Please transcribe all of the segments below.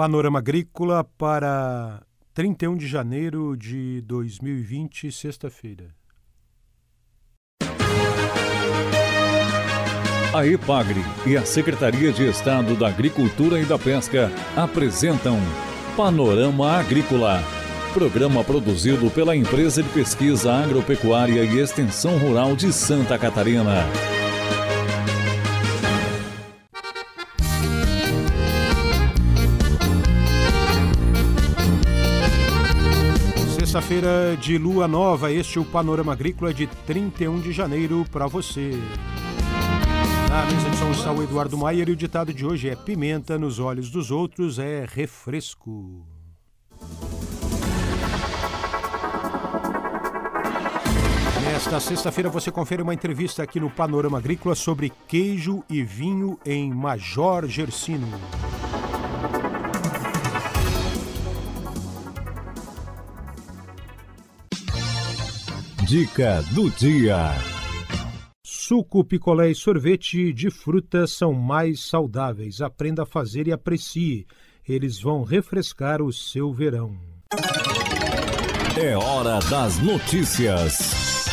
Panorama Agrícola para 31 de janeiro de 2020, sexta-feira. A EPAGRE e a Secretaria de Estado da Agricultura e da Pesca apresentam Panorama Agrícola, programa produzido pela Empresa de Pesquisa Agropecuária e Extensão Rural de Santa Catarina. Sexta-feira de lua nova, este é o Panorama Agrícola de 31 de janeiro para você. Na mesa de som está Eduardo Maier e o ditado de hoje é: Pimenta nos olhos dos outros é refresco. Nesta sexta-feira você confere uma entrevista aqui no Panorama Agrícola sobre queijo e vinho em Major Gersino. Dica do dia. Suco, picolé e sorvete de frutas são mais saudáveis. Aprenda a fazer e aprecie. Eles vão refrescar o seu verão. É hora das notícias.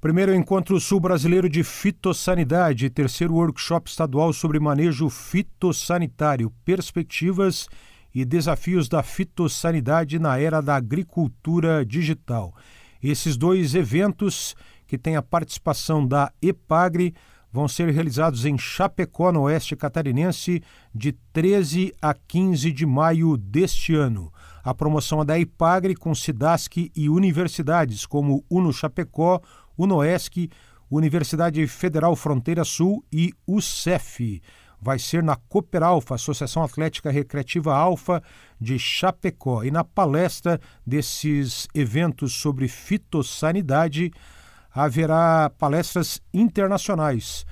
Primeiro encontro sul brasileiro de fitossanidade, terceiro workshop estadual sobre manejo fitossanitário, perspectivas e desafios da fitossanidade na era da agricultura digital. Esses dois eventos que tem a participação da EPAGRE, vão ser realizados em Chapecó, no oeste catarinense, de 13 a 15 de maio deste ano. A promoção é da EPAGRE com SIDASC e universidades como Uno Chapecó, Unoesc, Universidade Federal Fronteira Sul e UCEF. Vai ser na Cooperalfa, Associação Atlética Recreativa Alfa de Chapecó. E na palestra desses eventos sobre fitossanidade, haverá palestras internacionais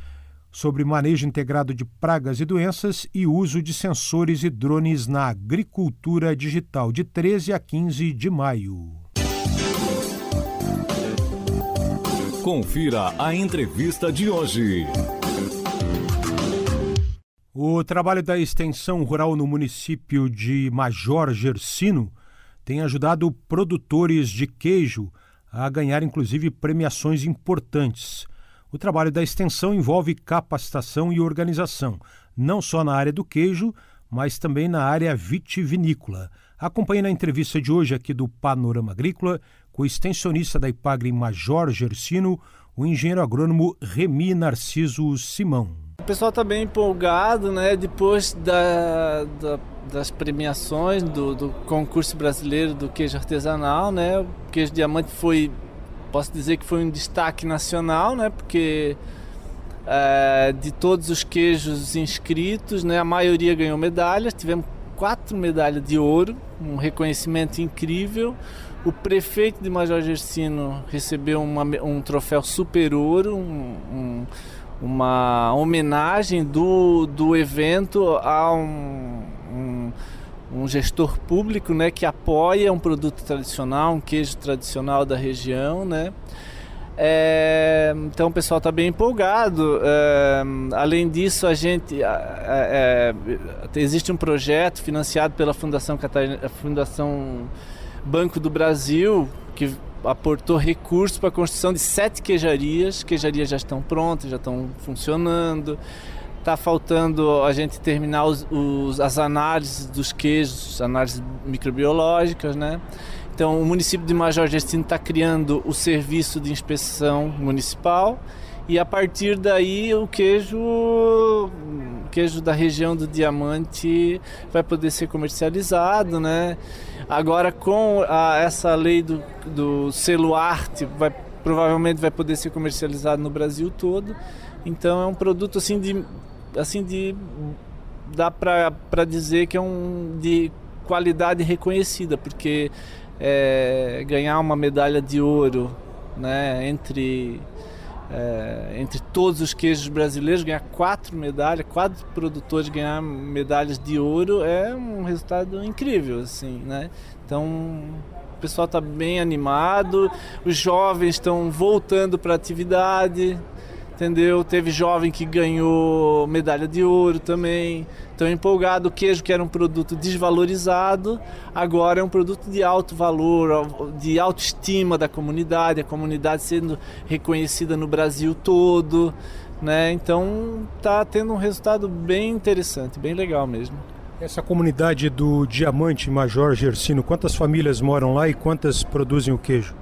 sobre manejo integrado de pragas e doenças e uso de sensores e drones na agricultura digital, de 13 a 15 de maio. Confira a entrevista de hoje. O trabalho da extensão rural no município de Major Gersino tem ajudado produtores de queijo a ganhar inclusive premiações importantes. O trabalho da extensão envolve capacitação e organização, não só na área do queijo, mas também na área vitivinícola. Acompanhe na entrevista de hoje aqui do Panorama Agrícola com o extensionista da Ipagre Major Gersino, o engenheiro agrônomo Remi Narciso Simão. Pessoal está bem empolgado, né? Depois da, da das premiações do, do, concurso brasileiro do queijo artesanal, né? O queijo diamante foi, posso dizer que foi um destaque nacional, né? Porque é, de todos os queijos inscritos, né? A maioria ganhou medalhas. Tivemos quatro medalhas de ouro, um reconhecimento incrível. O prefeito de Major Gersino recebeu uma, um troféu super ouro, um, um uma homenagem do, do evento a um, um, um, gestor público né, que apoia um produto tradicional, um queijo tradicional da região. Né? É, então o pessoal está bem empolgado. É, além disso, a gente é, existe um projeto financiado pela Fundação, Catarina, Fundação Banco do Brasil que aportou recursos para a construção de sete queijarias. Queijarias já estão prontas, já estão funcionando. Está faltando a gente terminar os, os, as análises dos queijos, análises microbiológicas, né? Então, o município de Major Gestino está criando o serviço de inspeção municipal e a partir daí o queijo, queijo da região do Diamante vai poder ser comercializado, né? Agora com a, essa lei do, do selo arte, vai, provavelmente vai poder ser comercializado no Brasil todo. Então é um produto assim de, assim de dá para dizer que é um de qualidade reconhecida, porque é, ganhar uma medalha de ouro, né, entre é, entre todos os queijos brasileiros, ganhar quatro medalhas, quatro produtores ganhar medalhas de ouro é um resultado incrível, assim, né? Então o pessoal está bem animado, os jovens estão voltando para a atividade. Entendeu? Teve jovem que ganhou medalha de ouro também. Então empolgado, o queijo que era um produto desvalorizado, agora é um produto de alto valor, de autoestima da comunidade, a comunidade sendo reconhecida no Brasil todo, né? Então tá tendo um resultado bem interessante, bem legal mesmo. Essa comunidade do Diamante Major Gersino, quantas famílias moram lá e quantas produzem o queijo?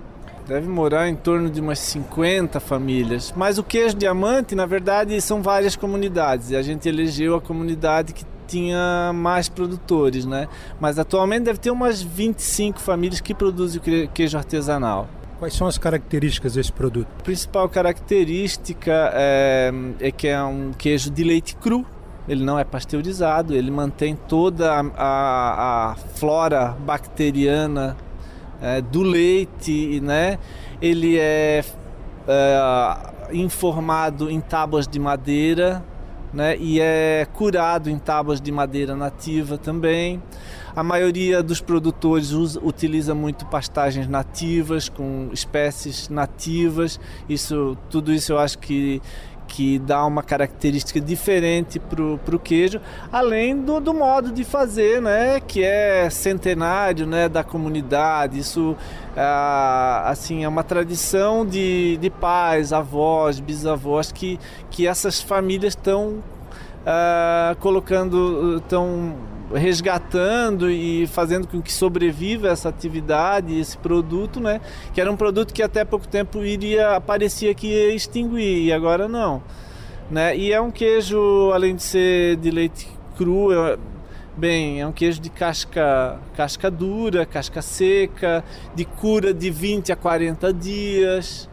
Deve morar em torno de umas 50 famílias. Mas o queijo diamante, na verdade, são várias comunidades. E a gente elegeu a comunidade que tinha mais produtores, né? Mas atualmente deve ter umas 25 famílias que produzem o queijo artesanal. Quais são as características desse produto? A principal característica é, é que é um queijo de leite cru, ele não é pasteurizado, ele mantém toda a, a, a flora bacteriana é, do leite, né? Ele é, é informado em tábuas de madeira, né? E é curado em tábuas de madeira nativa também. A maioria dos produtores usa, utiliza muito pastagens nativas com espécies nativas. Isso, tudo isso eu acho que que dá uma característica diferente para o queijo, além do, do, modo de fazer, né, que é centenário, né, da comunidade. Isso, ah, assim, é uma tradição de, de pais, avós, bisavós que, que essas famílias estão ah, colocando, estão resgatando e fazendo com que sobreviva essa atividade, esse produto, né? Que era um produto que até pouco tempo iria parecia que ia extinguir e agora não, né? E é um queijo, além de ser de leite cru, é, bem, é um queijo de casca, casca dura, casca seca, de cura de 20 a 40 dias.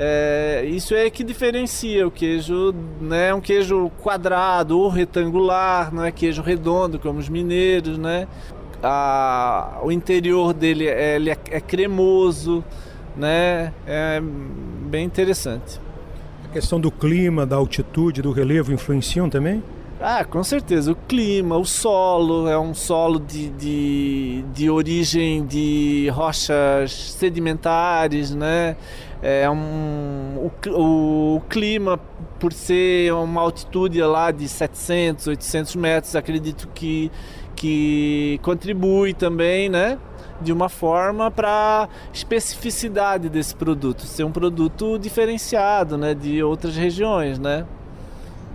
É, isso é que diferencia o queijo, né? É um queijo quadrado ou retangular, não é queijo redondo como os mineiros, né? A, o interior dele é, ele é, é cremoso, né? É bem interessante. A questão do clima, da altitude, do relevo influenciam também? Ah, com certeza. O clima, o solo, é um solo de, de, de origem de rochas sedimentares, né? É um, o, o clima, por ser uma altitude lá de 700, 800 metros, acredito que, que contribui também, né? De uma forma para especificidade desse produto, ser um produto diferenciado, né? De outras regiões, né?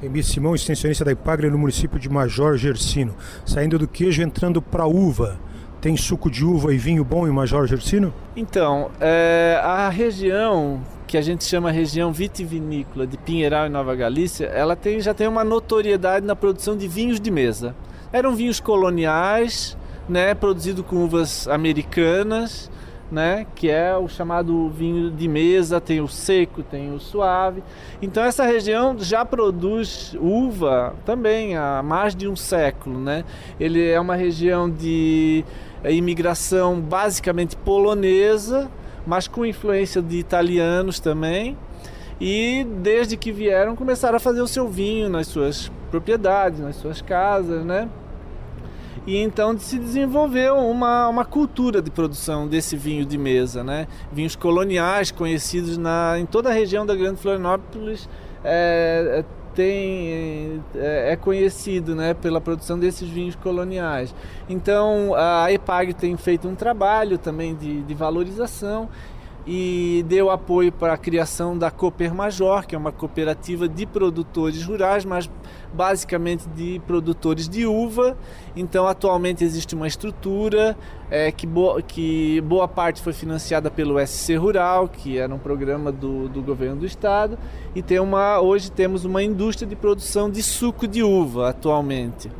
Emi Simão, extensionista da Ipagre no município de Major Gersino. Saindo do queijo, entrando para uva. Tem suco de uva e vinho bom em Major Gersino? Então, é, a região que a gente chama região vitivinícola de Pinheiral e Nova Galícia, ela tem, já tem uma notoriedade na produção de vinhos de mesa. Eram vinhos coloniais, né, produzido com uvas americanas, né, que é o chamado vinho de mesa, tem o seco, tem o suave. Então essa região já produz uva também há mais de um século, né? Ele é uma região de imigração basicamente polonesa, mas com influência de italianos também. E desde que vieram começaram a fazer o seu vinho nas suas propriedades, nas suas casas, né? E então se desenvolveu uma, uma cultura de produção desse vinho de mesa, né? Vinhos coloniais conhecidos na, em toda a região da Grande Florianópolis. É, tem, é, é conhecido né, pela produção desses vinhos coloniais. Então a EPAG tem feito um trabalho também de, de valorização e deu apoio para a criação da Cooper Major, que é uma cooperativa de produtores rurais, mas basicamente de produtores de uva. Então, atualmente existe uma estrutura é, que, boa, que boa parte foi financiada pelo SC Rural, que era um programa do, do governo do estado, e tem uma, hoje temos uma indústria de produção de suco de uva atualmente.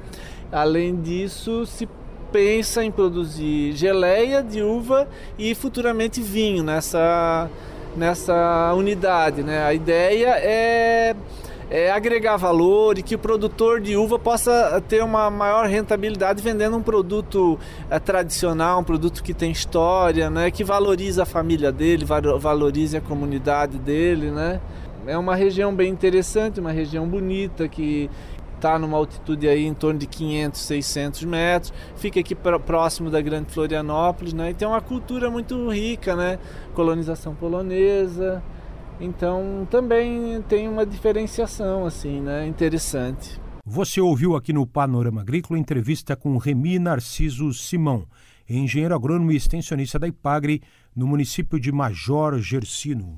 Além disso, se pensa em produzir geleia de uva e futuramente vinho nessa, nessa unidade. Né? A ideia é, é agregar valor e que o produtor de uva possa ter uma maior rentabilidade vendendo um produto é, tradicional, um produto que tem história, né? que valoriza a família dele, valorize a comunidade dele. Né? É uma região bem interessante, uma região bonita que está numa altitude aí em torno de 500, 600 metros, fica aqui próximo da Grande Florianópolis, né? E tem uma cultura muito rica, né? Colonização polonesa, Então também tem uma diferenciação assim, né? Interessante. Você ouviu aqui no Panorama Agrícola entrevista com Remi Narciso Simão, engenheiro agrônomo e extensionista da Ipagre, no município de Major Gersino.